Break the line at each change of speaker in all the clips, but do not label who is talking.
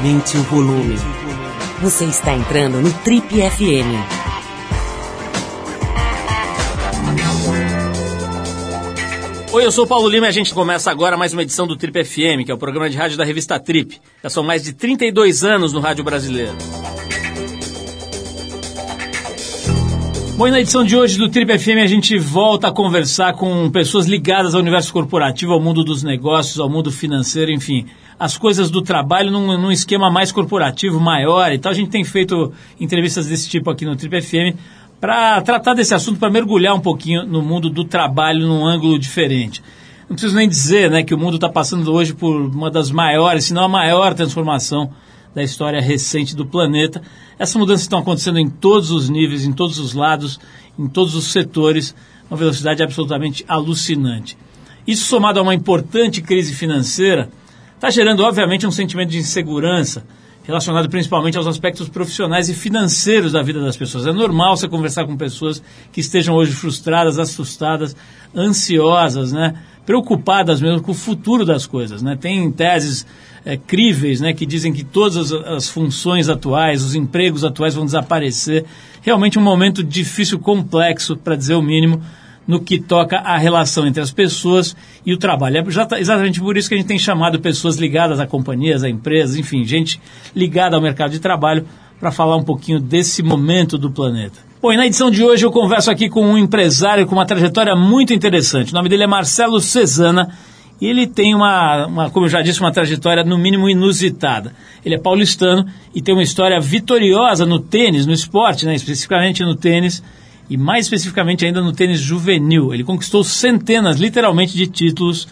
Aumente o volume. Você está entrando no Trip FM.
Oi, eu sou o Paulo Lima e a gente começa agora mais uma edição do Trip FM, que é o programa de rádio da revista Trip. Já são mais de 32 anos no rádio brasileiro. Bom, e na edição de hoje do Trip FM a gente volta a conversar com pessoas ligadas ao universo corporativo, ao mundo dos negócios, ao mundo financeiro, enfim, as coisas do trabalho num, num esquema mais corporativo, maior e tal. A gente tem feito entrevistas desse tipo aqui no Trip FM para tratar desse assunto, para mergulhar um pouquinho no mundo do trabalho num ângulo diferente. Não preciso nem dizer né, que o mundo está passando hoje por uma das maiores, se não a maior transformação da história recente do planeta. Essas mudanças estão acontecendo em todos os níveis, em todos os lados, em todos os setores, uma velocidade absolutamente alucinante. Isso somado a uma importante crise financeira, está gerando, obviamente, um sentimento de insegurança relacionado principalmente aos aspectos profissionais e financeiros da vida das pessoas. É normal você conversar com pessoas que estejam hoje frustradas, assustadas, ansiosas, né? preocupadas mesmo com o futuro das coisas. Né? Tem teses é, críveis né, que dizem que todas as, as funções atuais, os empregos atuais vão desaparecer. Realmente um momento difícil, complexo, para dizer o mínimo, no que toca à relação entre as pessoas e o trabalho. É exatamente por isso que a gente tem chamado pessoas ligadas a companhias, a empresas, enfim, gente ligada ao mercado de trabalho para falar um pouquinho desse momento do planeta. Bom, e na edição de hoje eu converso aqui com um empresário com uma trajetória muito interessante. O nome dele é Marcelo Cesana e ele tem uma, uma, como eu já disse, uma trajetória no mínimo inusitada. Ele é paulistano e tem uma história vitoriosa no tênis, no esporte, né, especificamente no tênis e mais especificamente ainda no tênis juvenil. Ele conquistou centenas, literalmente, de títulos,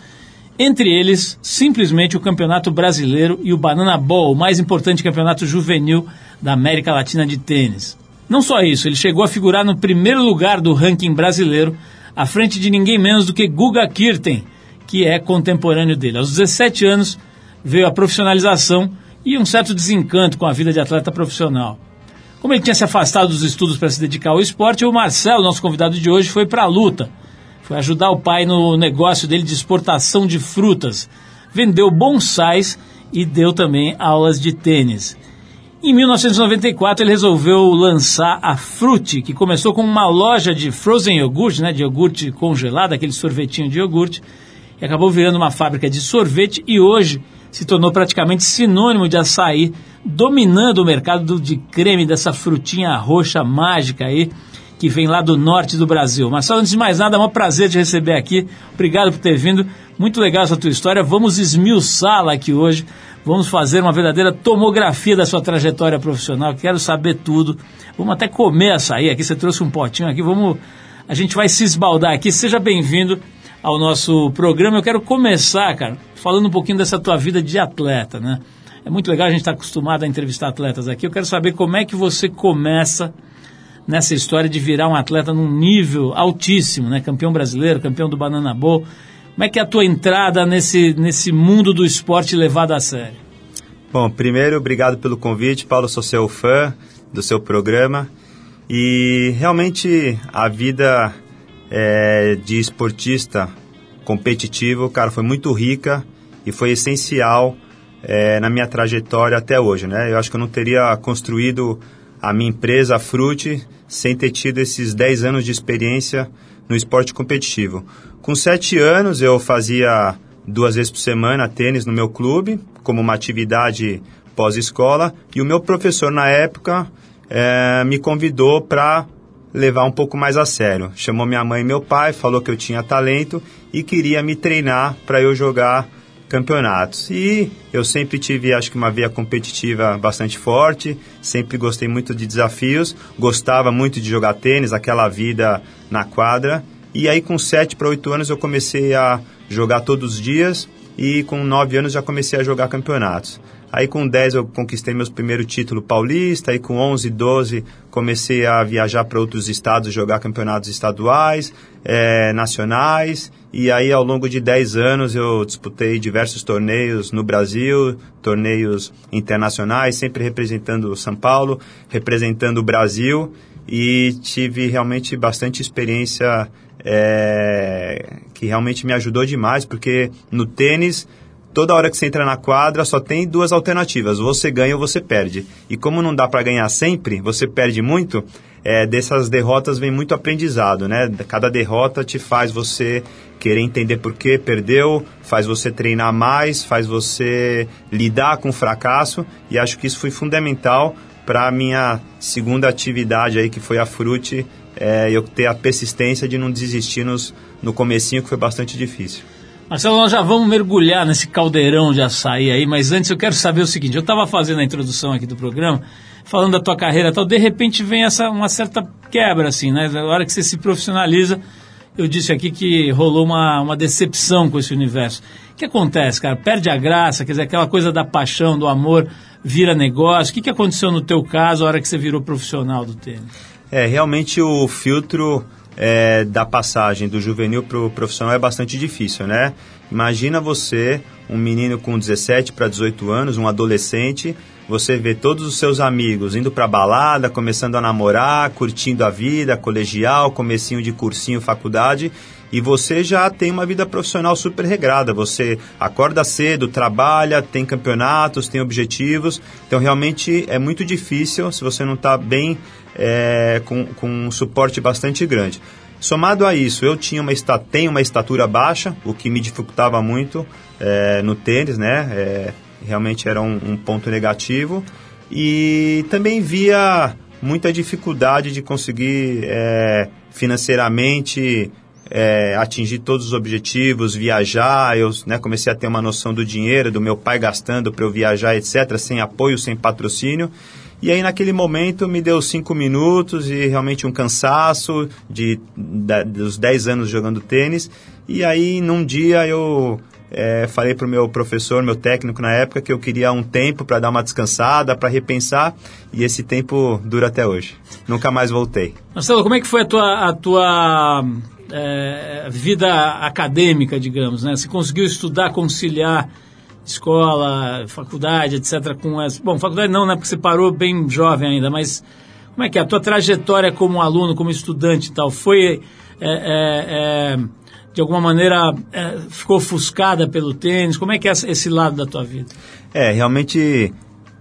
entre eles simplesmente o Campeonato Brasileiro e o Banana Ball, o mais importante campeonato juvenil da América Latina de tênis. Não só isso, ele chegou a figurar no primeiro lugar do ranking brasileiro, à frente de ninguém menos do que Guga Kirten, que é contemporâneo dele. Aos 17 anos veio a profissionalização e um certo desencanto com a vida de atleta profissional. Como ele tinha se afastado dos estudos para se dedicar ao esporte, o Marcelo, nosso convidado de hoje, foi para a luta. Foi ajudar o pai no negócio dele de exportação de frutas. Vendeu bonsais e deu também aulas de tênis. Em 1994 ele resolveu lançar a Frute, que começou com uma loja de frozen yogurt, né, de iogurte congelado, aquele sorvetinho de iogurte, e acabou virando uma fábrica de sorvete e hoje se tornou praticamente sinônimo de açaí, dominando o mercado de creme dessa frutinha roxa mágica aí, que vem lá do norte do Brasil. Marcelo, antes de mais nada, é um prazer te receber aqui. Obrigado por ter vindo. Muito legal essa tua história. Vamos esmiuçá-la aqui hoje. Vamos fazer uma verdadeira tomografia da sua trajetória profissional. Quero saber tudo. Vamos até comer açaí aqui. Você trouxe um potinho aqui. Vamos. A gente vai se esbaldar aqui. Seja bem-vindo ao nosso programa. Eu quero começar, cara, falando um pouquinho dessa tua vida de atleta, né? É muito legal a gente estar tá acostumado a entrevistar atletas aqui. Eu quero saber como é que você começa nessa história de virar um atleta num nível altíssimo, né? Campeão brasileiro, campeão do Banana Bowl. Como é que é a tua entrada nesse, nesse mundo do esporte levado a sério?
Bom, primeiro, obrigado pelo convite. Paulo, sou seu fã do seu programa. E realmente a vida é, de esportista competitivo, cara, foi muito rica e foi essencial é, na minha trajetória até hoje, né? Eu acho que eu não teria construído a minha empresa, a Frute, sem ter tido esses 10 anos de experiência no esporte competitivo. Com 7 anos, eu fazia duas vezes por semana tênis no meu clube, como uma atividade pós-escola, e o meu professor na época é, me convidou para levar um pouco mais a sério. Chamou minha mãe e meu pai, falou que eu tinha talento e queria me treinar para eu jogar campeonatos. E eu sempre tive, acho que uma via competitiva bastante forte, sempre gostei muito de desafios, gostava muito de jogar tênis, aquela vida na quadra. E aí com 7 para 8 anos eu comecei a jogar todos os dias e com 9 anos já comecei a jogar campeonatos. Aí com 10 eu conquistei meus primeiro título paulista, aí com 11, 12 comecei a viajar para outros estados, jogar campeonatos estaduais, é, nacionais, e aí ao longo de 10 anos eu disputei diversos torneios no Brasil, torneios internacionais, sempre representando São Paulo, representando o Brasil, e tive realmente bastante experiência é, que realmente me ajudou demais, porque no tênis toda hora que você entra na quadra só tem duas alternativas, você ganha ou você perde. E como não dá para ganhar sempre, você perde muito, é, dessas derrotas vem muito aprendizado, né? Cada derrota te faz você querer entender por que perdeu, faz você treinar mais, faz você lidar com o fracasso e acho que isso foi fundamental para a minha segunda atividade aí que foi a Frute, é, eu ter a persistência de não desistir nos, no comecinho que foi bastante difícil.
Marcelo, nós já vamos mergulhar nesse caldeirão de açaí aí, mas antes eu quero saber o seguinte, eu estava fazendo a introdução aqui do programa, falando da tua carreira e tal, de repente vem essa uma certa quebra, assim, né? Na hora que você se profissionaliza, eu disse aqui que rolou uma, uma decepção com esse universo. O que acontece, cara? Perde a graça, quer dizer, aquela coisa da paixão, do amor, vira negócio. O que, que aconteceu no teu caso a hora que você virou profissional do tênis?
É, realmente o filtro é, da passagem do juvenil para o profissional é bastante difícil, né? Imagina você, um menino com 17 para 18 anos, um adolescente, você vê todos os seus amigos indo para balada, começando a namorar, curtindo a vida, colegial, comecinho de cursinho, faculdade, e você já tem uma vida profissional super regrada. Você acorda cedo, trabalha, tem campeonatos, tem objetivos. Então, realmente é muito difícil se você não está bem é, com, com um suporte bastante grande. Somado a isso, eu tinha uma, tenho uma estatura baixa, o que me dificultava muito é, no tênis, né? É, realmente era um, um, ponto negativo. E também via muita dificuldade de conseguir é, financeiramente é, atingir todos os objetivos, viajar. Eu né, comecei a ter uma noção do dinheiro, do meu pai gastando para eu viajar, etc., sem apoio, sem patrocínio. E aí, naquele momento, me deu cinco minutos e realmente um cansaço de, de dos dez anos jogando tênis. E aí, num dia, eu é, falei para o meu professor, meu técnico na época, que eu queria um tempo para dar uma descansada, para repensar, e esse tempo dura até hoje. Nunca mais voltei.
Marcelo, como é que foi a tua, a tua é, vida acadêmica, digamos? Né? Você conseguiu estudar, conciliar escola, faculdade, etc. com essa... Bom, faculdade não, né? Porque você parou bem jovem ainda, mas como é que é? A tua trajetória como aluno, como estudante e tal, foi... É, é, de alguma maneira ficou ofuscada pelo tênis? Como é que é esse lado da tua vida?
É, realmente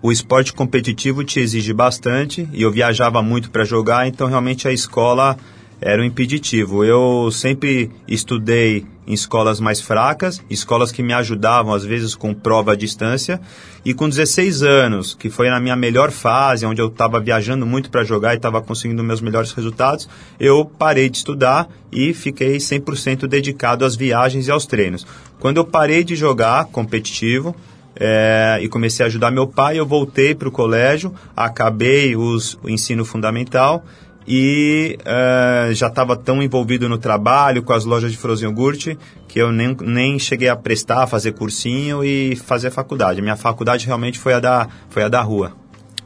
o esporte competitivo te exige bastante e eu viajava muito para jogar, então realmente a escola era um impeditivo. Eu sempre estudei em escolas mais fracas, escolas que me ajudavam às vezes com prova à distância, e com 16 anos, que foi na minha melhor fase, onde eu estava viajando muito para jogar e estava conseguindo meus melhores resultados, eu parei de estudar e fiquei 100% dedicado às viagens e aos treinos. Quando eu parei de jogar competitivo, é, e comecei a ajudar meu pai, eu voltei para o colégio, acabei os, o ensino fundamental e uh, já estava tão envolvido no trabalho com as lojas de frozen yogurt que eu nem, nem cheguei a prestar, fazer cursinho e fazer faculdade. Minha faculdade realmente foi a da, foi a da rua.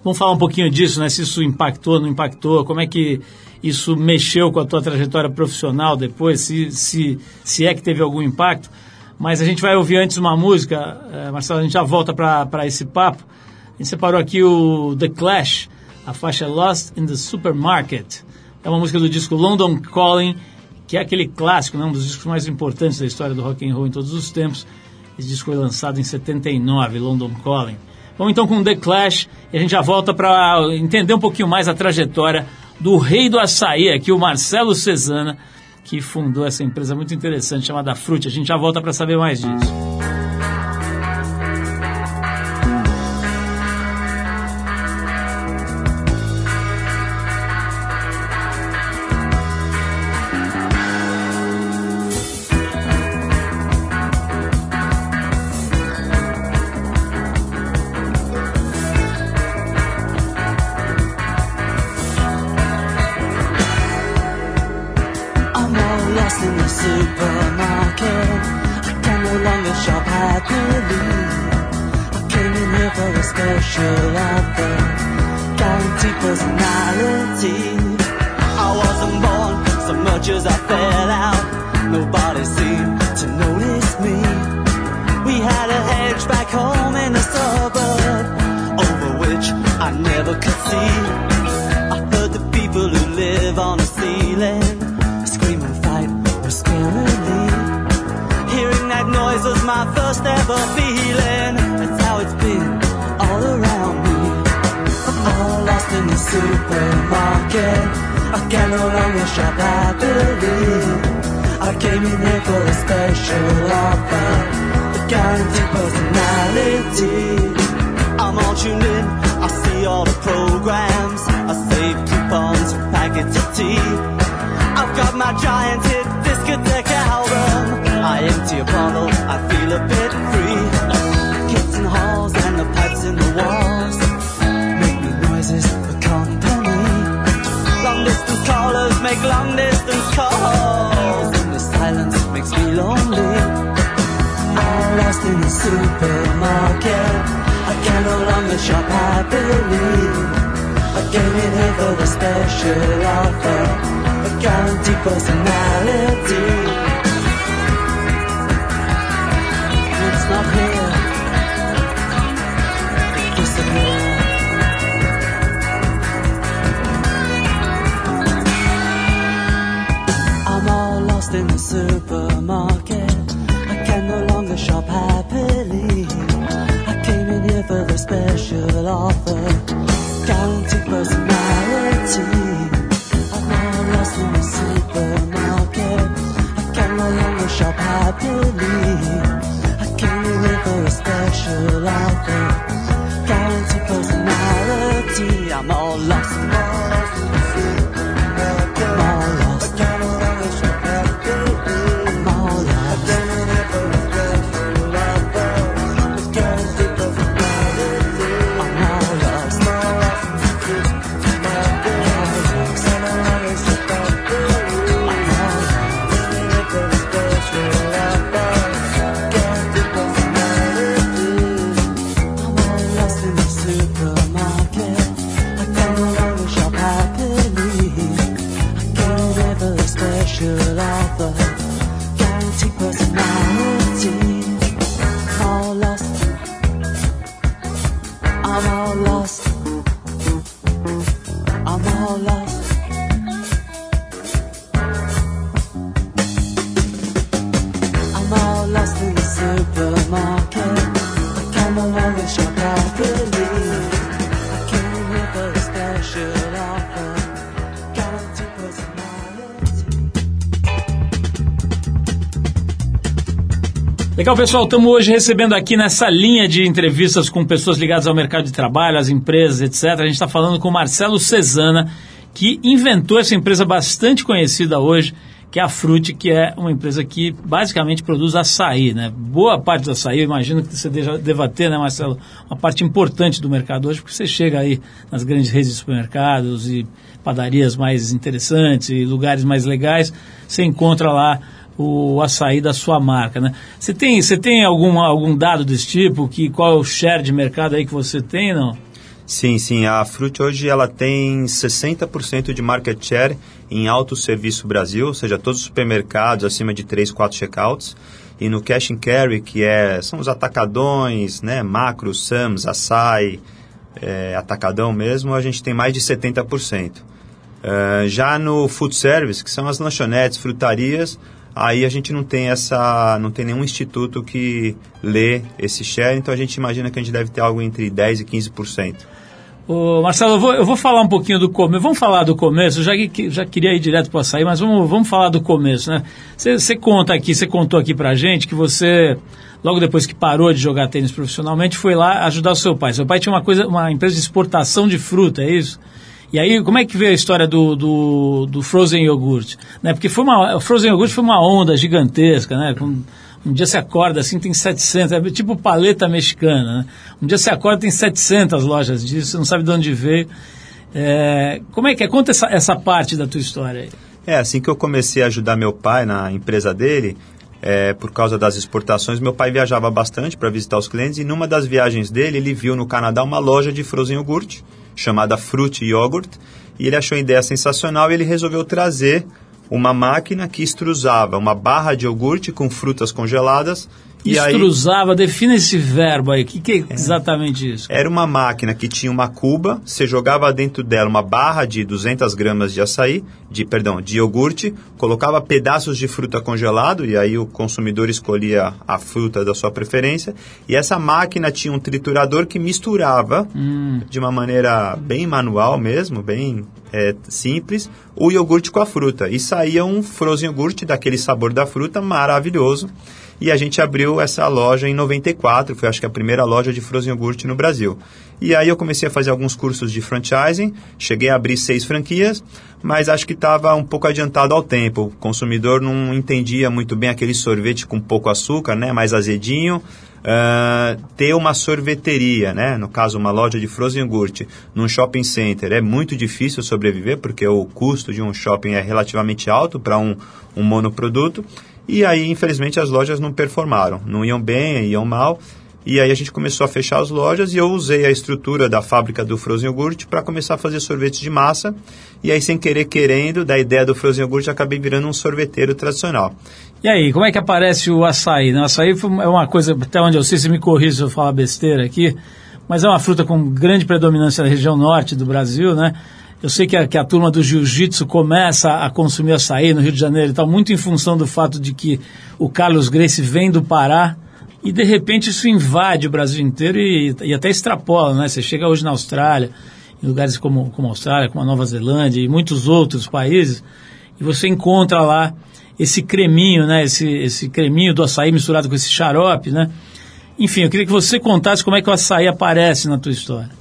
Vamos falar um pouquinho disso, né? Se isso impactou, não impactou, como é que isso mexeu com a tua trajetória profissional depois, se, se, se é que teve algum impacto. Mas a gente vai ouvir antes uma música, uh, Marcelo, a gente já volta para esse papo. A gente separou aqui o The Clash, a faixa Lost in the Supermarket. É uma música do disco London Calling, que é aquele clássico, né, um dos discos mais importantes da história do rock and roll em todos os tempos. Esse disco foi lançado em 79, London Calling. Vamos então com The Clash e a gente já volta para entender um pouquinho mais a trajetória do rei do açaí, aqui o Marcelo Cesana, que fundou essa empresa muito interessante chamada Fruit. A gente já volta para saber mais disso.
lost in the supermarket. I can no longer shop happily. I came in here for a special offer, guaranteed personality. I wasn't born, so much as I fell out. Nobody seemed to notice me. We had a hedge back home in the suburb, over which I never could see. I heard the people who live on the ceiling. It was my first ever feeling. That's how it's been all around me. I'm all lost in the supermarket. I can no longer shop happily. I came in here for a special offer. The guaranteed personality. I'm all tuned in. I see all the programs. I save coupons, for packets of tea. I've got my giant hit discotheque album. I empty a bottle, I feel a bit free. Kids in halls and the pipes in the walls make me noises for company. Long distance callers make long distance calls, and the silence makes me lonely. I'm lost in the supermarket. I can no longer shop happily. I came in here for the special offer, a guaranteed personality.
walking Legal, pessoal. Estamos hoje recebendo aqui nessa linha de entrevistas com pessoas ligadas ao mercado de trabalho, às empresas, etc. A gente está falando com o Marcelo Cesana, que inventou essa empresa bastante conhecida hoje, que é a Frute, que é uma empresa que basicamente produz açaí. Né? Boa parte do açaí, eu imagino que você deva ter, né, Marcelo, uma parte importante do mercado hoje, porque você chega aí nas grandes redes de supermercados e padarias mais interessantes e lugares mais legais, você encontra lá o açaí da sua marca, né? Você tem, você tem algum, algum dado desse tipo? Que, qual é o share de mercado aí que você tem, não?
Sim, sim. A Fruit hoje ela tem 60% de market share em Auto Serviço Brasil, ou seja, todos os supermercados acima de 3, 4 checkouts. E no Cash and Carry, que é, são os atacadões, né, Macro, Sams, Açaí, é, Atacadão mesmo, a gente tem mais de 70%. Eh, já no Food Service, que são as lanchonetes, frutarias, aí a gente não tem essa, não tem nenhum instituto que lê esse share, então a gente imagina que a gente deve ter algo entre 10 e 15%.
Ô, Marcelo, eu vou, eu vou falar um pouquinho do começo. Vamos falar do começo. Já, já queria ir direto para açaí, mas vamos, vamos falar do começo, né? Você conta aqui, você contou aqui pra gente que você, logo depois que parou de jogar tênis profissionalmente, foi lá ajudar o seu pai. Seu pai tinha uma coisa, uma empresa de exportação de fruta, é isso? E aí, como é que veio a história do, do, do Frozen Yogurt? Né? Porque foi uma, o Frozen Yogurt foi uma onda gigantesca, né? Com- um dia você acorda assim, tem 700, é tipo paleta mexicana, né? Um dia você acorda tem 700 lojas disso, você não sabe de onde veio. É, como é que é? Conta essa, essa parte da tua história aí.
É, assim que eu comecei a ajudar meu pai na empresa dele, é, por causa das exportações, meu pai viajava bastante para visitar os clientes e numa das viagens dele, ele viu no Canadá uma loja de frozen yogurt, chamada Fruit Yogurt, e ele achou a ideia sensacional e ele resolveu trazer uma máquina que extrusava uma barra de iogurte com frutas congeladas E aí-
Extrusava, defina esse verbo aí. O que, que é exatamente isso?
Era uma máquina que tinha uma cuba, você jogava dentro dela uma barra de 200 gramas de açaí, de perdão, de iogurte, colocava pedaços de fruta congelado e aí o consumidor escolhia a fruta da sua preferência. E essa máquina tinha um triturador que misturava de uma maneira bem manual mesmo, bem é, simples, o iogurte com a fruta. E saía um frozen iogurte daquele sabor da fruta maravilhoso. E a gente abriu essa loja em 94, foi acho que a primeira loja de frozen yogurt no Brasil. E aí eu comecei a fazer alguns cursos de franchising, cheguei a abrir seis franquias, mas acho que estava um pouco adiantado ao tempo. O consumidor não entendia muito bem aquele sorvete com pouco açúcar, né, mais azedinho. Ah, ter uma sorveteria, né, no caso uma loja de frozen yogurt, num shopping center é muito difícil sobreviver porque o custo de um shopping é relativamente alto para um, um monoproduto. E aí, infelizmente, as lojas não performaram, não iam bem, iam mal. E aí a gente começou a fechar as lojas e eu usei a estrutura da fábrica do Frozen Yogurt para começar a fazer sorvetes de massa. E aí, sem querer, querendo, da ideia do Frozen Yogurt, acabei virando um sorveteiro tradicional.
E aí, como é que aparece o açaí? né? O açaí é uma coisa, até onde eu sei, se me corrija se eu falar besteira aqui, mas é uma fruta com grande predominância na região norte do Brasil, né? Eu sei que a, que a turma do jiu-jitsu começa a consumir açaí no Rio de Janeiro e tal, muito em função do fato de que o Carlos Grace vem do Pará e, de repente, isso invade o Brasil inteiro e, e até extrapola, né? Você chega hoje na Austrália, em lugares como, como a Austrália, como a Nova Zelândia e muitos outros países, e você encontra lá esse creminho, né? Esse, esse creminho do açaí misturado com esse xarope, né? Enfim, eu queria que você contasse como é que o açaí aparece na tua história.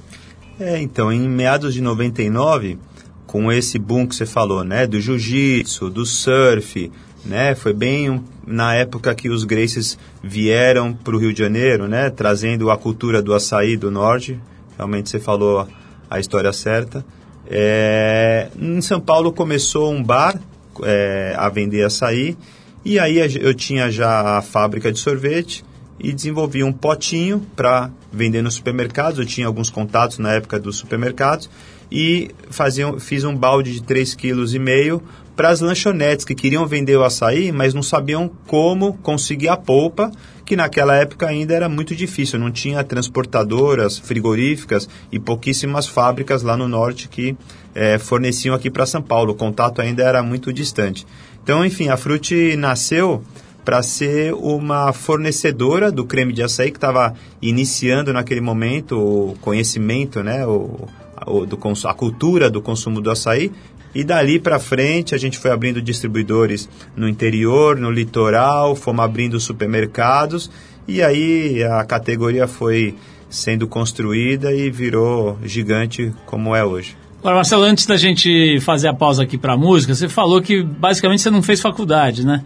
É, então, em meados de 99, com esse boom que você falou, né, do jiu-jitsu, do surf, né, foi bem na época que os Gracies vieram para o Rio de Janeiro, né, trazendo a cultura do açaí do norte. Realmente você falou a história certa. É, em São Paulo começou um bar é, a vender açaí e aí eu tinha já a fábrica de sorvete e desenvolvi um potinho para vender nos supermercados. Eu tinha alguns contatos na época dos supermercados e fazia, fiz um balde de 3,5 kg para as lanchonetes que queriam vender o açaí, mas não sabiam como conseguir a polpa, que naquela época ainda era muito difícil. Não tinha transportadoras, frigoríficas e pouquíssimas fábricas lá no norte que eh, forneciam aqui para São Paulo. O contato ainda era muito distante. Então, enfim, a Frute nasceu para ser uma fornecedora do creme de açaí que estava iniciando naquele momento o conhecimento, né, o, o- do, a cultura do consumo do açaí. E dali para frente a gente foi abrindo distribuidores no interior, no litoral, fomos abrindo supermercados e aí a categoria foi sendo construída e virou gigante como é hoje.
Agora, Marcelo, antes da gente fazer a pausa aqui para música, você falou que basicamente você não fez faculdade, né?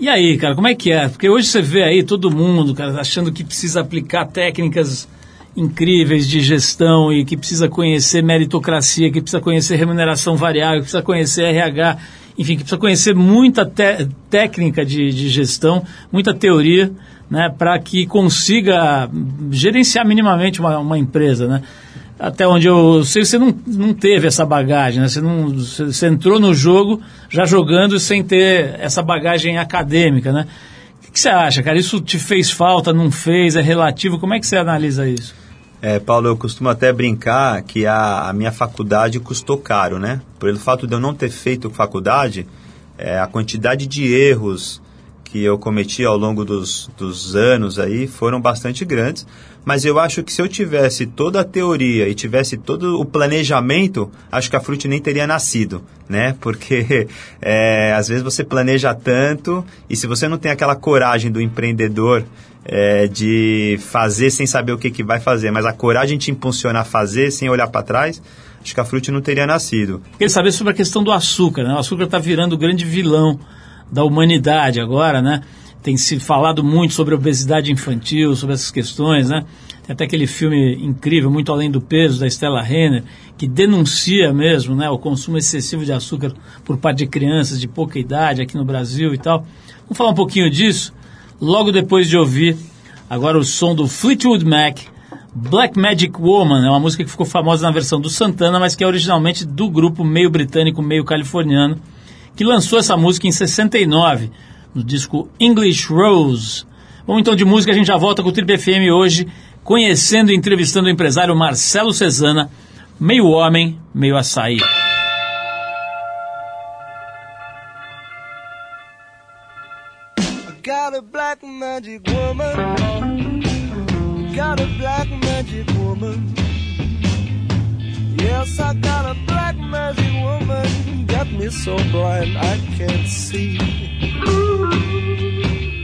E aí, cara, como é que é? Porque hoje você vê aí todo mundo, cara, achando que precisa aplicar técnicas incríveis de gestão e que precisa conhecer meritocracia, que precisa conhecer remuneração variável, que precisa conhecer RH, enfim, que precisa conhecer muita técnica de, de gestão, muita teoria, né, para que consiga gerenciar minimamente uma, uma empresa, né? Até onde eu sei, você não, não teve essa bagagem, né? Você, não, você, entrou no jogo já jogando sem ter essa bagagem acadêmica, né? O que, que você acha, cara? Isso te fez falta, não fez, é relativo? Como é que você analisa isso?
É, Paulo, eu costumo até brincar que a, a minha faculdade custou caro, né? Pelo fato de eu não ter feito faculdade, é, a quantidade de erros que eu cometi ao longo dos, dos anos aí foram bastante grandes. Mas eu acho que se eu tivesse toda a teoria e tivesse todo o planejamento, acho que a Fruit nem teria nascido, né? Porque é, às vezes você planeja tanto e se você não tem aquela coragem do empreendedor é, de fazer sem saber o que, que vai fazer, mas a coragem te impulsiona a fazer sem olhar para trás, acho que a Fruit não teria nascido.
Queria saber sobre a questão do açúcar, né? O açúcar está virando o grande vilão da humanidade agora, né? Tem se falado muito sobre obesidade infantil, sobre essas questões, né? Tem até aquele filme incrível, Muito Além do Peso, da Stella Renner, que denuncia mesmo né, o consumo excessivo de açúcar por parte de crianças de pouca idade aqui no Brasil e tal. Vamos falar um pouquinho disso logo depois de ouvir agora o som do Fleetwood Mac, Black Magic Woman, é uma música que ficou famosa na versão do Santana, mas que é originalmente do grupo meio britânico, meio californiano, que lançou essa música em 69, no disco English Rose. Vamos então de música, a gente já volta com o Trip FM hoje, conhecendo e entrevistando o empresário Marcelo Cesana, meio homem, meio açaí.
Got a black magic woman. Got a black magic woman. Yes, I got a black magic woman. Got me so blind I can't see.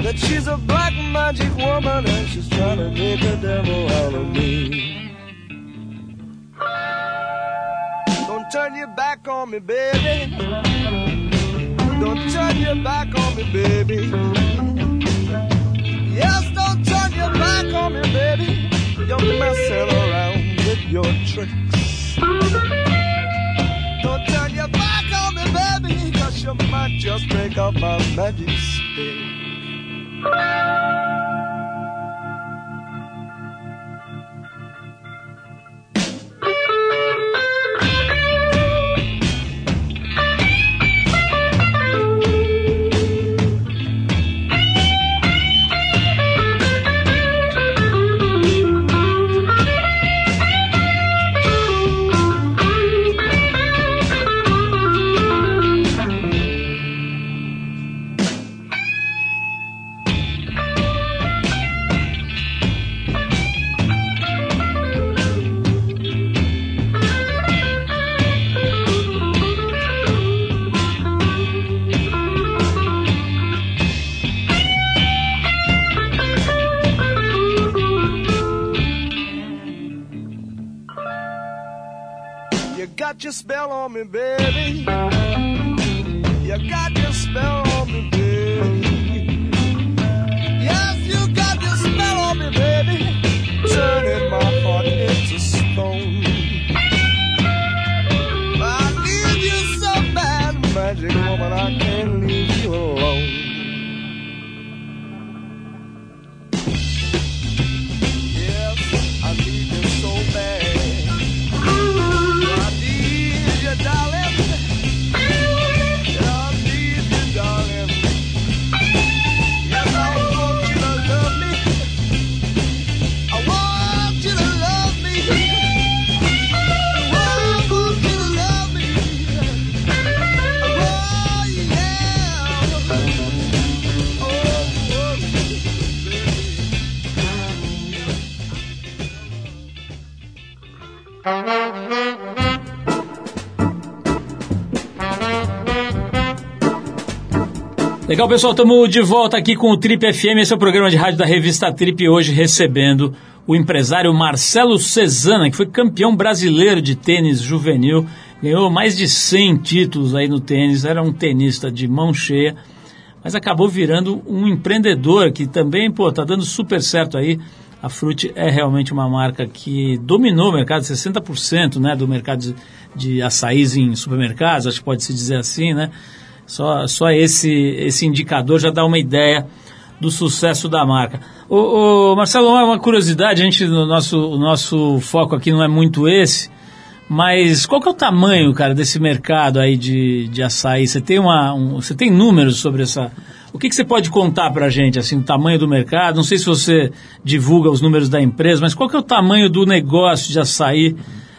That she's a black magic woman and she's trying to make a devil out of me. Don't turn your back on me, baby. Don't turn your back on me, baby. Yes, don't turn your back on me, baby. You're messing around with your tricks. Don't turn your back on me, baby, cause you might just break up my magic stick. Me, baby.
Legal, pessoal, estamos de volta aqui com o Trip FM, esse é o programa de rádio da revista Trip, hoje recebendo o empresário Marcelo Cesana, que foi campeão brasileiro de tênis juvenil, ganhou mais de 100 títulos aí no tênis, era um tenista de mão cheia, mas acabou virando um empreendedor que também, pô, tá dando super certo aí. A Fruit é realmente uma marca que dominou o mercado, 60% né, do mercado de, de açaís em supermercados, acho que pode se dizer assim, né? Só, só esse, esse indicador já dá uma ideia do sucesso da marca. Ô, Marcelo, uma, curiosidade, a gente, no nosso, o nosso foco aqui não é muito esse, mas qual que é o tamanho, cara, desse mercado aí de, de açaí? Você tem, uma, um, você tem números sobre essa... O que, que você pode contar pra gente, assim, o tamanho do mercado? Não sei se você divulga os números da empresa, mas qual que é o tamanho do negócio de açaí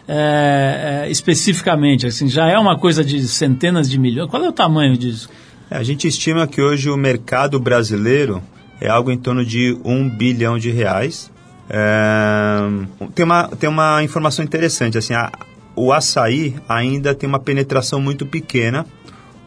é, é, especificamente? Assim, já é uma coisa de centenas de milhões? Qual é o tamanho disso?
A gente estima que hoje o mercado brasileiro é algo em torno de um bilhão de reais. É, tem, uma, tem uma informação interessante, assim, a, o açaí ainda tem uma penetração muito pequena,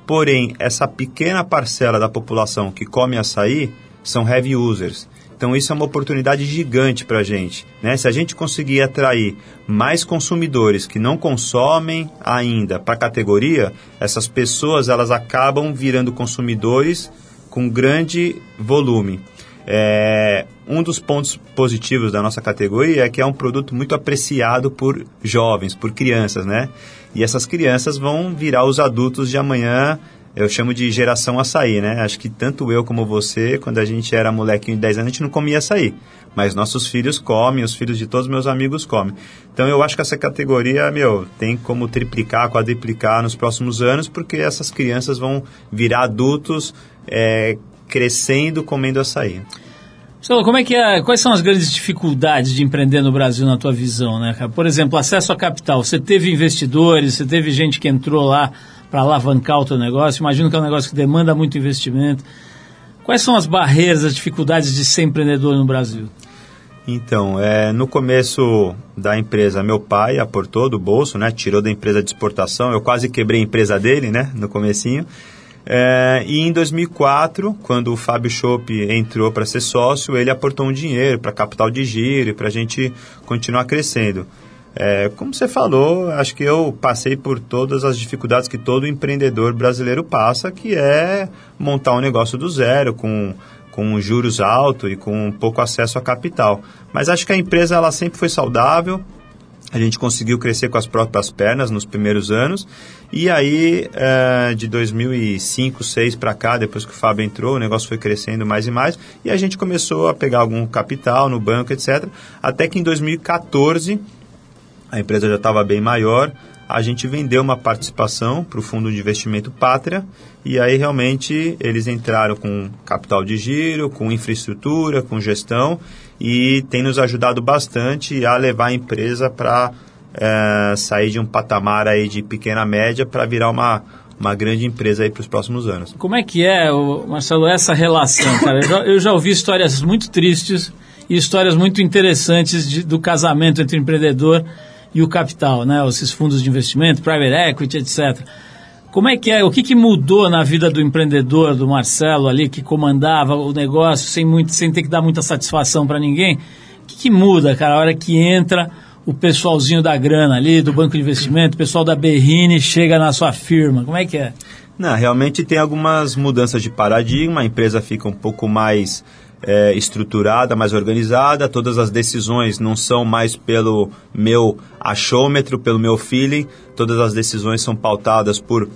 porém, essa pequena parcela da população que come açaí são heavy users. Então isso é uma oportunidade gigante para a gente. Né? Se a gente conseguir atrair mais consumidores que não consomem ainda para a categoria, essas pessoas elas acabam virando consumidores com grande volume. É, um dos pontos positivos da nossa categoria é que é um produto muito apreciado por jovens, por crianças, né? E essas crianças vão virar os adultos de amanhã eu chamo de geração açaí, né? Acho que tanto eu como você, quando a gente era molequinho de 10 anos, a gente não comia açaí. Mas nossos filhos comem, os filhos de todos meus amigos comem. Então eu acho que essa categoria, meu, tem como triplicar, quadriplicar nos próximos anos, porque essas crianças vão virar adultos é, crescendo comendo açaí.
Marcelo, como é que é, quais são as grandes dificuldades de empreender no Brasil na tua visão, né? Por exemplo, acesso a capital. Você teve investidores, você teve gente que entrou lá para alavancar o teu negócio. Imagino que é um negócio que demanda muito investimento. Quais são as barreiras, as dificuldades de ser empreendedor no Brasil?
Então, é, no começo da empresa, meu pai aportou do bolso, né? Tirou da empresa de exportação. Eu quase quebrei a empresa dele, né? No comecinho. É, e em 2004, quando o Fábio Schopp entrou para ser sócio, ele aportou um dinheiro para capital de giro, para a gente continuar crescendo. É, como você falou, acho que eu passei por todas as dificuldades que todo empreendedor brasileiro passa, que é montar um negócio do zero, com, com juros altos e com pouco acesso a capital. Mas acho que a empresa ela sempre foi saudável, a gente conseguiu crescer com as próprias pernas nos primeiros anos. E aí, é, de 2005, 2006 para cá, depois que o Fábio entrou, o negócio foi crescendo mais e mais. E a gente começou a pegar algum capital no banco, etc. Até que em 2014, a empresa já estava bem maior. A gente vendeu uma participação para o Fundo de Investimento Pátria. E aí, realmente, eles entraram com capital de giro, com infraestrutura, com gestão e tem nos ajudado bastante a levar a empresa para é, sair de um patamar aí de pequena média para virar uma, uma grande empresa aí para os próximos anos.
Como é que é, Marcelo, essa relação, cara? Eu já, eu já ouvi histórias muito tristes e histórias muito interessantes de, do casamento entre empreendedor o capital, né? Esses fundos de investimento, private equity, etc. Como é que é? O que, que mudou na vida do empreendedor, do Marcelo ali, que comandava o negócio sem, muito, sem ter que dar muita satisfação para ninguém? O que, que muda, cara, a hora que entra o pessoalzinho da grana ali, do banco de investimento, o pessoal da Berrine chega na sua firma? Como é que é?
Não, realmente tem algumas mudanças de paradigma, a empresa fica um pouco mais é, estruturada, mais organizada, todas as decisões não são mais pelo meu achômetro, pelo meu feeling, todas as decisões são pautadas por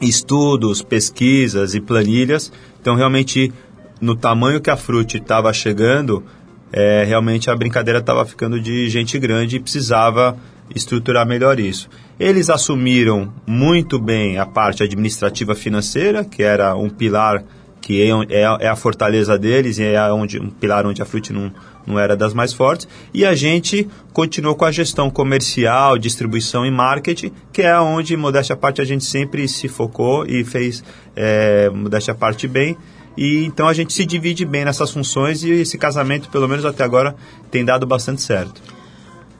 estudos, pesquisas e planilhas. Então, realmente, no tamanho que a Frute estava chegando, é, realmente a brincadeira estava ficando de gente grande e precisava estruturar melhor isso. Eles assumiram muito bem a parte administrativa financeira, que era um pilar que é, é, é, a fortaleza deles e é onde, um pilar onde a Fruit não, não era das mais fortes. E a gente continuou com a gestão comercial, distribuição e marketing, que é onde, modéstia à parte, a gente sempre se focou e fez, é, modéstia à parte, bem. E então a gente se divide bem nessas funções e esse casamento, pelo menos até agora, tem dado bastante certo.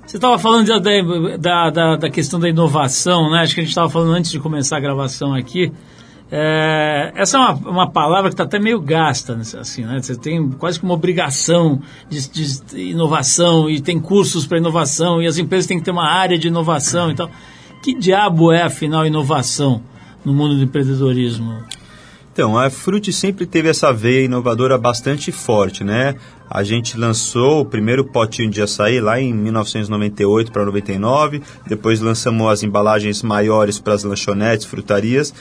Você estava falando da, da, da, da, questão da inovação, né? Acho que a gente estava falando antes de começar a gravação aqui. É, essa é uma, uma palavra que está até meio gasta, né, assim, né? Você tem quase que uma obrigação de, de inovação e tem cursos para inovação e as empresas têm que ter uma área de inovação e tal. Que diabo é, afinal, inovação no mundo do empreendedorismo?
Então, a Fruit sempre teve essa veia inovadora bastante forte, né? A gente lançou o primeiro potinho de açaí lá em 1998 para 99, depois lançamos as embalagens maiores para as lanchonetes, frutarias,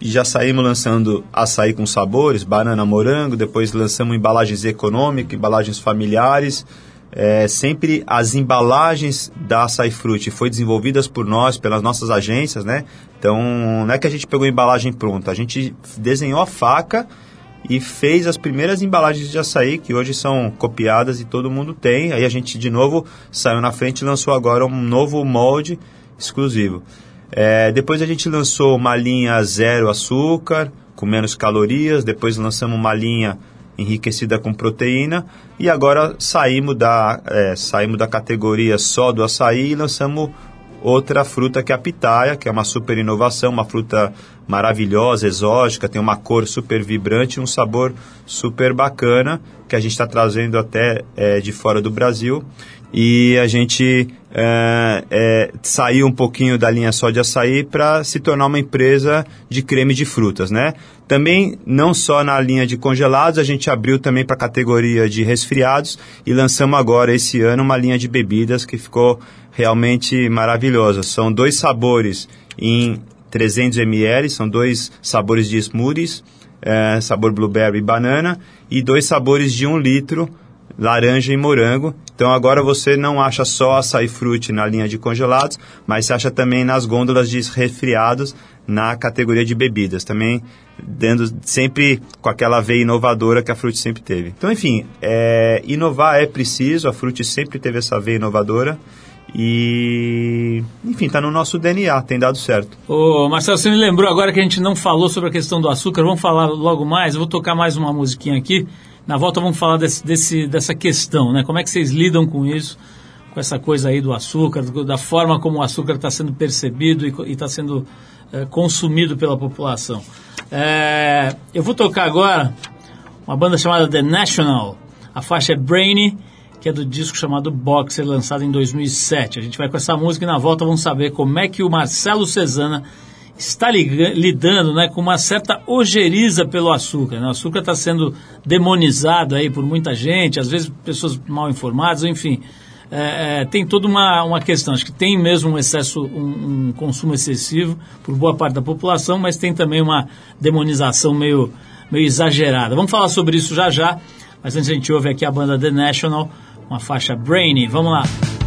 e já saímos lançando açaí com sabores, banana, morango, depois lançamos embalagens econômicas, embalagens familiares. É, sempre as embalagens da Açaí Fruit foi desenvolvidas por nós, pelas nossas agências, né? Então, não é que a gente pegou a embalagem pronta, a gente desenhou a faca e fez as primeiras embalagens de açaí, que hoje são copiadas e todo mundo tem. Aí a gente, de novo, saiu na frente e lançou agora um novo molde exclusivo. É, depois a gente lançou uma linha zero açúcar, com menos calorias. Depois lançamos uma linha enriquecida com proteína. E agora saímos da, é, saímos da categoria só do açaí e lançamos outra fruta que é a pitaia, que é uma super inovação, uma fruta maravilhosa, exótica, tem uma cor super vibrante e um sabor super bacana, que a gente está trazendo até é, de fora do Brasil e a gente é, é, saiu um pouquinho da linha só de açaí para se tornar uma empresa de creme de frutas, né? Também, não só na linha de congelados, a gente abriu também para a categoria de resfriados e lançamos agora, esse ano, uma linha de bebidas que ficou realmente maravilhosa. São dois sabores em 300 ml, são dois sabores de smoothies, é, sabor blueberry e banana, e dois sabores de um litro, laranja e morango. Então agora você não acha só açaí frute na linha de congelados, mas se acha também nas gôndolas de resfriados na categoria de bebidas, também dando sempre com aquela veia inovadora que a Frute sempre teve. Então, enfim, é, inovar é preciso, a Frute sempre teve essa veia inovadora e, enfim, está no nosso DNA, tem dado certo.
Ô, Marcelo, você me lembrou agora que a gente não falou sobre a questão do açúcar, vamos falar logo mais, eu vou tocar mais uma musiquinha aqui, na volta vamos falar desse, desse, dessa questão, né? Como é que vocês lidam com isso, com essa coisa aí do açúcar, da forma como o açúcar está sendo percebido e está sendo é, consumido pela população. É, eu vou tocar agora uma banda chamada The National. A faixa é Brainy, que é do disco chamado Boxer, lançado em 2007. A gente vai com essa música e na volta vamos saber como é que o Marcelo Cezana está lidando né, com uma certa ojeriza pelo açúcar. Né? O açúcar está sendo demonizado aí por muita gente, às vezes pessoas mal informadas, enfim é, é, tem toda uma, uma questão. Acho que tem mesmo um excesso, um, um, consumo excessivo por boa parte da população, mas tem também uma demonização meio, meio exagerada. Vamos falar sobre isso já já, mas antes a gente ouve aqui a banda The National, uma faixa Brainy. Vamos lá.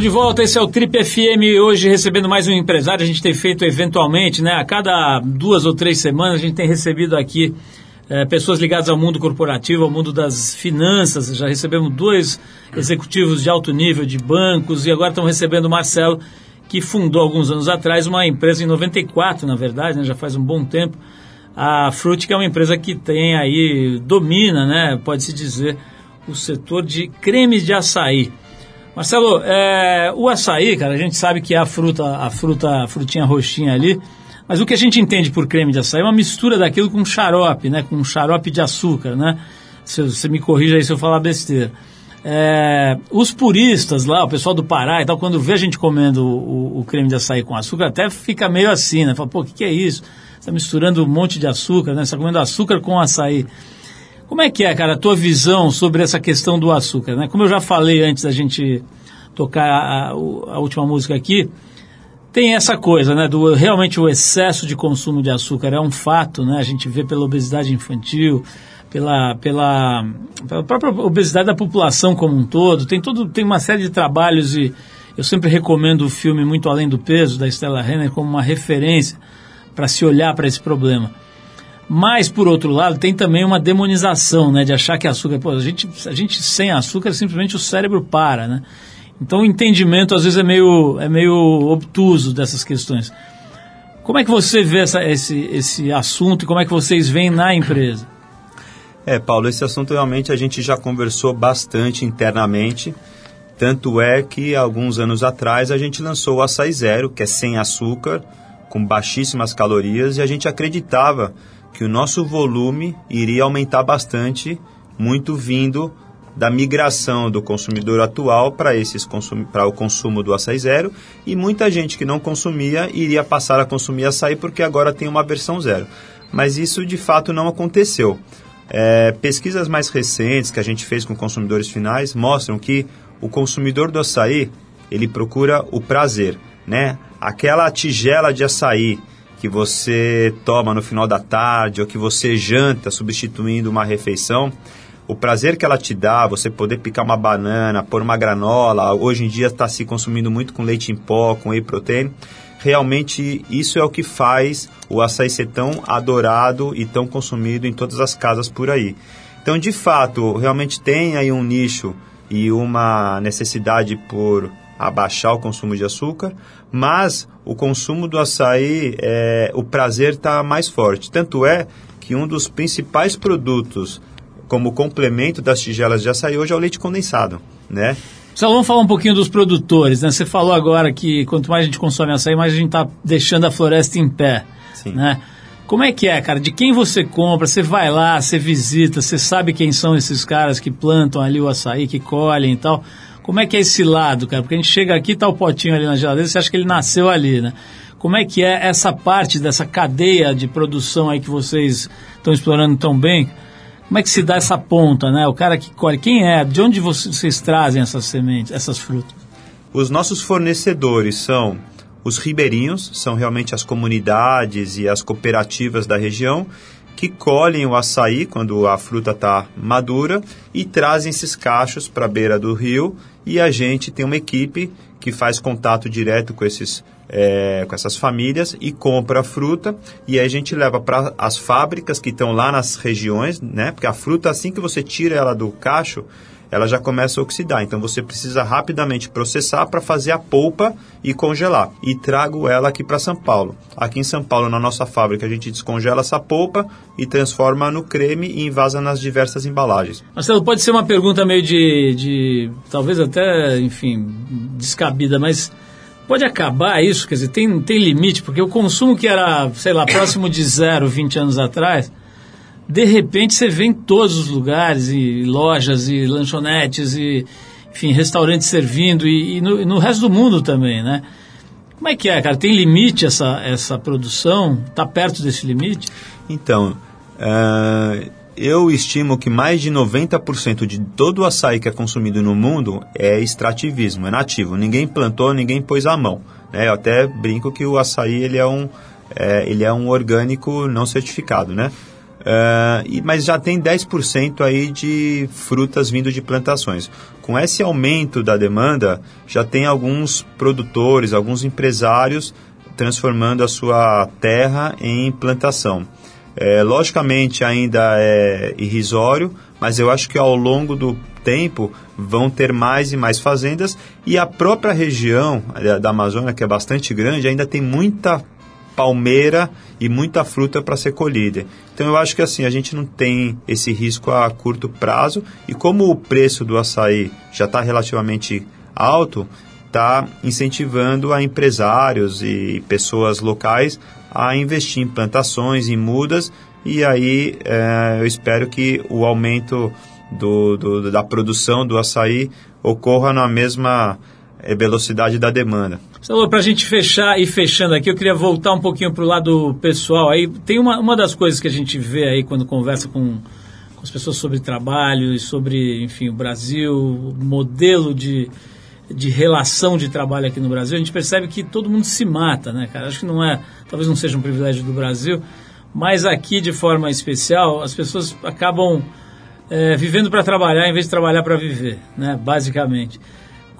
Estamos de volta, esse é o Trip FM, hoje recebendo mais um empresário, a gente tem feito eventualmente, né, a cada duas ou três semanas a gente tem recebido aqui é, pessoas ligadas ao mundo corporativo, ao mundo das finanças, já recebemos dois executivos de alto nível de bancos e agora estamos recebendo o Marcelo, que fundou alguns anos atrás uma empresa em 94, na verdade, né, já faz um bom tempo, a Fruit, que é uma empresa que tem aí, domina, né, pode-se dizer, o setor de cremes de açaí. Marcelo, é, o açaí, cara, a gente sabe que é a fruta, a fruta, a frutinha roxinha ali, Mas o que a gente entende por creme de açaí é uma mistura daquilo com xarope, né? Com xarope de açúcar, né? Se você me corrija aí se eu falar besteira. É, os puristas lá, o pessoal do Pará e tal, quando vê a gente comendo o, o creme de açaí com açúcar, até fica meio assim, né? Fala, pô, o que, que é isso? Você está misturando um monte de açúcar, né? Você está comendo açúcar com açaí. Como é que é, cara, a tua visão sobre essa questão do açúcar, né? Como eu já falei antes da gente tocar a, a última música aqui, tem essa coisa, né? Do realmente o excesso de consumo de açúcar é um fato, né? A gente vê pela obesidade infantil, pela, pela, pela própria obesidade da população como um todo. Tem todo tem uma série de trabalhos e eu sempre recomendo o filme Muito Além do Peso da Stella Renner como uma referência para se olhar para esse problema. Mas, por outro lado, tem também uma demonização, né? De achar que açúcar... Pô, a gente, a gente sem açúcar, simplesmente o cérebro para, né? Então o entendimento às vezes é meio, é meio obtuso dessas questões. Como é que você vê essa, esse, esse assunto e como é que vocês veem na empresa?
É, Paulo, esse assunto realmente a gente já conversou bastante internamente. Tanto é que alguns anos atrás a gente lançou o Açaí Zero, que é sem açúcar, com baixíssimas calorias, e a gente acreditava que o nosso volume iria aumentar bastante, muito vindo da migração do consumidor atual para esses para o consumo do açaí zero e muita gente que não consumia iria passar a consumir açaí porque agora tem uma versão zero. Mas isso de fato não aconteceu. É, pesquisas mais recentes que a gente fez com consumidores finais mostram que o consumidor do açaí ele procura o prazer, né? Aquela tigela de açaí que você toma no final da tarde ou que você janta substituindo uma refeição, o prazer que ela te dá, você poder picar uma banana, pôr uma granola, hoje em dia está se consumindo muito com leite em pó, com whey protein, realmente isso é o que faz o açaí ser tão adorado e tão consumido em todas as casas por aí. Então, de fato, realmente tem aí um nicho e uma necessidade por abaixar o consumo de açúcar, mas o consumo do açaí, é, o prazer está mais forte. Tanto é que um dos principais produtos como complemento das tigelas de açaí hoje é o leite condensado, né?
Só vamos falar um pouquinho dos produtores, né? Você falou agora que quanto mais a gente consome açaí, mais a gente está deixando a floresta em pé,
Sim.
né? Como é que é, cara? De quem você compra? Você vai lá, você visita, você sabe quem são esses caras que plantam ali o açaí, que colhem e tal. Como é que é esse lado, cara? Porque a gente chega aqui, tá o potinho ali na geladeira, você acha que ele nasceu ali, né? Como é que é essa parte dessa cadeia de produção aí que vocês estão explorando tão bem? Como é que se dá essa ponta, né? O cara que colhe, quem é? De onde vocês trazem essas sementes, essas frutas?
Os nossos fornecedores são os ribeirinhos, são realmente as comunidades e as cooperativas da região que colhem o açaí quando a fruta está madura e trazem esses cachos para a beira do rio e a gente tem uma equipe que faz contato direto com esses é, com essas famílias e compra a fruta e aí a gente leva para as fábricas que estão lá nas regiões, né? Porque a fruta assim que você tira ela do cacho, ela já começa a oxidar. Então você precisa rapidamente processar para fazer a polpa e congelar. E trago ela aqui para São Paulo. Aqui em São Paulo, na nossa fábrica, a gente descongela essa polpa e transforma no creme e invasa nas diversas embalagens.
Marcelo, pode ser uma pergunta meio de, de talvez até, enfim, descabida, mas pode acabar isso? Quer dizer, tem, tem limite? Porque o consumo que era, sei lá, próximo de zero 20 anos atrás, de repente você vê em todos os lugares, e lojas, e lanchonetes, e enfim, restaurantes servindo, e, e, no, e no, resto do mundo também, né? Como é que é, cara? Tem limite essa, essa produção? Está perto desse limite?
Então, uh, eu estimo que mais de 90% de todo o açaí que é consumido no mundo é extrativismo, é nativo. Ninguém plantou, ninguém pôs a mão. Né? Eu até brinco que o açaí ele é um, é, ele é um orgânico não certificado, né? Uh, e, mas já tem 10% aí de frutas vindo de plantações. Com esse aumento da demanda, já tem alguns produtores, alguns empresários transformando a sua terra em plantação. É, logicamente ainda é irrisório, mas eu acho que ao longo do tempo vão ter mais e mais fazendas e a própria região da Amazônia, que é bastante grande, ainda tem muita palmeira e muita fruta para ser colhida. Então eu acho que assim, a gente não tem esse risco a curto prazo e como o preço do açaí já está relativamente alto, está incentivando a empresários e pessoas locais a investir em plantações, em mudas, e aí é, eu espero que o aumento do, do, da produção do açaí ocorra na mesma velocidade da demanda.
Salô, para a gente fechar e fechando aqui, eu queria voltar um pouquinho para o lado pessoal. Aí tem uma, uma das coisas que a gente vê aí quando conversa com, com as pessoas sobre trabalho e sobre, enfim, o Brasil, modelo de, de relação de trabalho aqui no Brasil, a gente percebe que todo mundo se mata, né, cara? Acho que não é, talvez não seja um privilégio do Brasil, mas aqui de forma especial as pessoas acabam é, vivendo para trabalhar em vez de trabalhar para viver, né? Basicamente.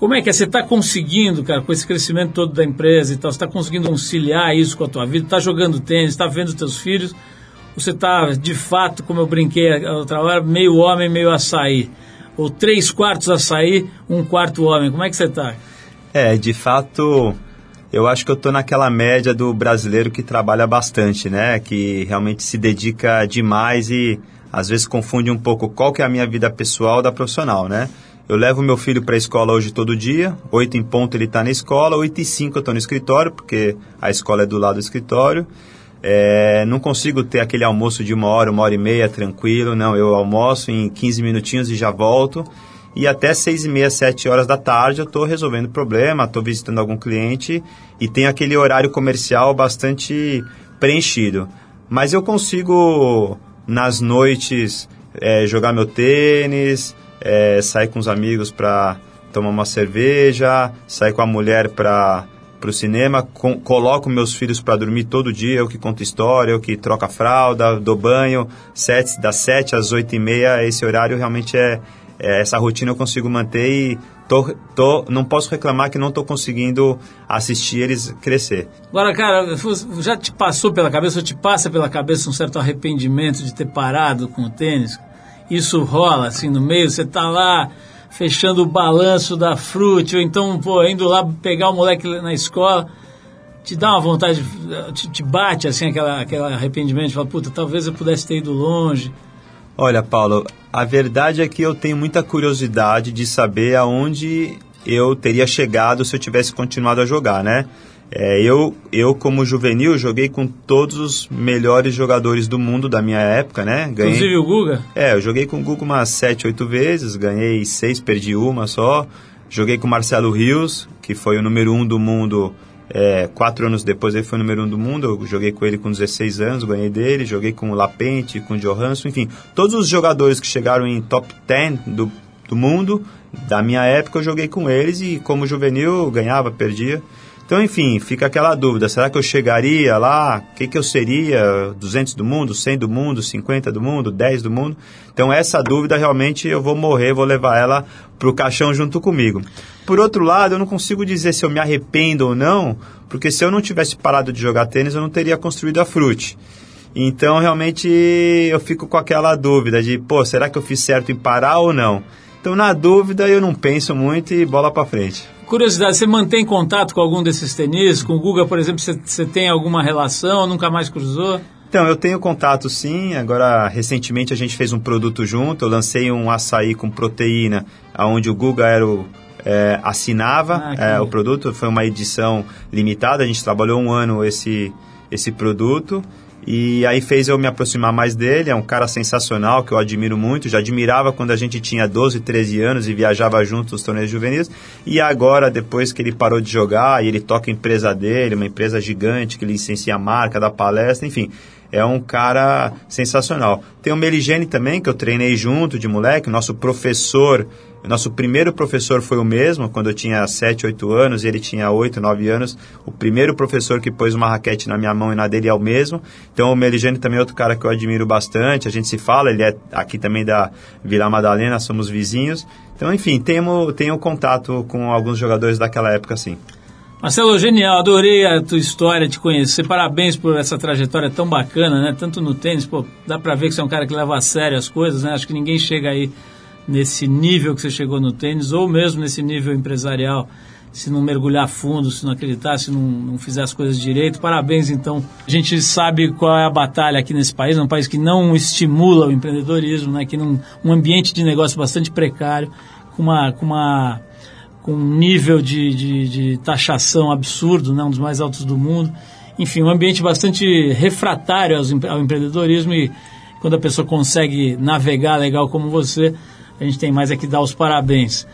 Como é que é? Você está conseguindo, cara, com esse crescimento todo da empresa e tal, você está conseguindo conciliar isso com a tua vida? Está jogando tênis, está vendo os teus filhos? Você está, de fato, como eu brinquei a outra hora, meio homem, meio açaí? Ou três quartos açaí, um quarto homem? Como é que você está?
É, de fato, eu acho que eu estou naquela média do brasileiro que trabalha bastante, né? Que realmente se dedica demais e às vezes confunde um pouco qual que é a minha vida pessoal da profissional, né? Eu levo meu filho para a escola hoje todo dia, 8 em ponto ele está na escola, 8 e 5 eu estou no escritório, porque a escola é do lado do escritório. É, não consigo ter aquele almoço de uma hora, uma hora e meia, tranquilo. Não, eu almoço em 15 minutinhos e já volto. E até 6 e meia, 7 horas da tarde eu estou resolvendo problema, estou visitando algum cliente e tem aquele horário comercial bastante preenchido. Mas eu consigo, nas noites, é, jogar meu tênis, é, com os amigos para tomar uma cerveja, sair com a mulher para o cinema, com, coloco meus filhos para dormir todo dia, eu que conto história, eu que troco a fralda, dou banho, sete, das sete às oito e meia, esse horário realmente é, é, essa rotina eu consigo manter e tô, tô, não posso reclamar que não estou conseguindo assistir eles crescer.
Agora, cara, já te passou pela cabeça, ou te passa pela cabeça um certo arrependimento de ter parado com o tênis? Isso rola assim no meio, você tá lá fechando o balanço da frute, ou então, pô, indo lá pegar o moleque na escola, te dá uma vontade, te, te bate assim aquela, aquele arrependimento, fala, puta, talvez eu pudesse ter ido longe.
Olha, Paulo, a verdade é que eu tenho muita curiosidade de saber aonde eu teria chegado se eu tivesse continuado a jogar, né? É, eu, eu, como juvenil, joguei com todos os melhores jogadores do mundo da minha época, né?
Ganhei, Inclusive o Guga?
É, eu joguei com o Guga umas 7, 8 vezes, ganhei 6, perdi uma só. Joguei com o Marcelo Rios, que foi o número 1 um do mundo é, quatro anos depois ele foi o número um do mundo, eu joguei com ele com 16 anos, ganhei dele, joguei com o Lapente, com o Johansson, enfim, todos os jogadores que chegaram em top 10 do, do mundo, da minha época, eu joguei com eles e como juvenil ganhava, perdia. Então, enfim, fica aquela dúvida: será que eu chegaria lá? O que, que eu seria? 200 do mundo, 100 do mundo, 50 do mundo, 10 do mundo? Então, essa dúvida realmente eu vou morrer, vou levar ela para o caixão junto comigo. Por outro lado, eu não consigo dizer se eu me arrependo ou não, porque se eu não tivesse parado de jogar tênis, eu não teria construído a Frute. Então, realmente, eu fico com aquela dúvida de, pô, será que eu fiz certo em parar ou não? Então, na dúvida, eu não penso muito e bola para frente.
Curiosidade, você mantém contato com algum desses tenistas? Com o Guga, por exemplo, você, você tem alguma relação? Nunca mais cruzou?
Então, eu tenho contato sim. Agora, recentemente a gente fez um produto junto. Eu lancei um açaí com proteína, onde o Guga era o, é, assinava ah, é, o produto. Foi uma edição limitada. A gente trabalhou um ano esse, esse produto. E aí fez eu me aproximar mais dele, é um cara sensacional que eu admiro muito, já admirava quando a gente tinha 12, 13 anos e viajava junto nos torneios juvenis. E agora, depois que ele parou de jogar e ele toca a empresa dele, uma empresa gigante que licencia a marca, da palestra, enfim, é um cara sensacional. Tem o Meligene também, que eu treinei junto de moleque, nosso professor nosso primeiro professor foi o mesmo, quando eu tinha 7, 8 anos e ele tinha 8, 9 anos. O primeiro professor que pôs uma raquete na minha mão e na dele é o mesmo. Então o Meligene também é outro cara que eu admiro bastante. A gente se fala, ele é aqui também da Vila Madalena, somos vizinhos. Então, enfim, tenho, tenho contato com alguns jogadores daquela época, sim.
Marcelo, genial, adorei a tua história, te conhecer. Parabéns por essa trajetória tão bacana, né? Tanto no tênis, pô, dá pra ver que você é um cara que leva a sério as coisas, né? Acho que ninguém chega aí nesse nível que você chegou no tênis, ou mesmo nesse nível empresarial, se não mergulhar fundo, se não acreditar, se não, não fizer as coisas direito. Parabéns, então. A gente sabe qual é a batalha aqui nesse país, é um país que não estimula o empreendedorismo, né? que num um ambiente de negócio bastante precário, com uma, com uma com um nível de, de, de taxação absurdo, né? um dos mais altos do mundo. enfim, um ambiente bastante refratário ao empreendedorismo e quando a pessoa consegue navegar legal como você, a gente tem mais é que dar os parabéns.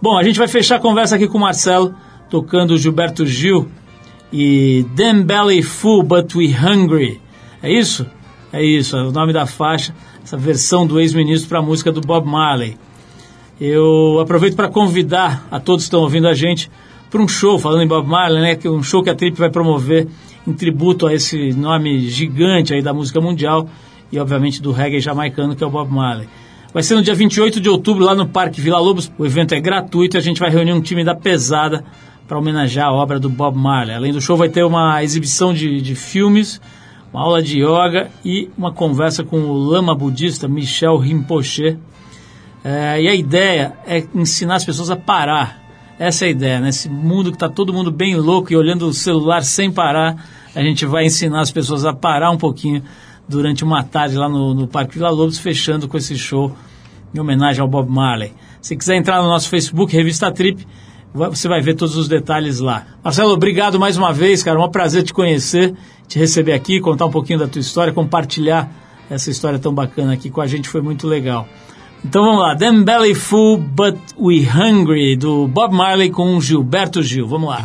Bom, a gente vai fechar a conversa aqui com o Marcelo, tocando Gilberto Gil e Them Belly Full But We Hungry. É isso? É isso, é o nome da faixa, essa versão do ex-ministro para a música do Bob Marley. Eu aproveito para convidar a todos que estão ouvindo a gente para um show, falando em Bob Marley, né, é um show que a Trip vai promover em tributo a esse nome gigante aí da música mundial e obviamente do reggae jamaicano que é o Bob Marley. Vai ser no dia 28 de outubro lá no Parque Vila Lobos. O evento é gratuito e a gente vai reunir um time da pesada para homenagear a obra do Bob Marley. Além do show vai ter uma exibição de, de filmes, uma aula de yoga e uma conversa com o lama budista Michel Rinpoche, é, e a ideia é ensinar as pessoas a parar. Essa é a ideia, nesse mundo que está todo mundo bem louco e olhando o celular sem parar, a gente vai ensinar as pessoas a parar um pouquinho durante uma tarde lá no, no Parque Vila Lobos, fechando com esse show em homenagem ao Bob Marley. Se quiser entrar no nosso Facebook, Revista Trip, você vai ver todos os detalhes lá. Marcelo, obrigado mais uma vez, cara. É um prazer te conhecer, te receber aqui, contar um pouquinho da tua história, compartilhar essa história tão bacana aqui com a gente, foi muito legal. Então vamos lá, Them Belly Full But We Hungry, do Bob Marley com Gilberto Gil. Vamos lá.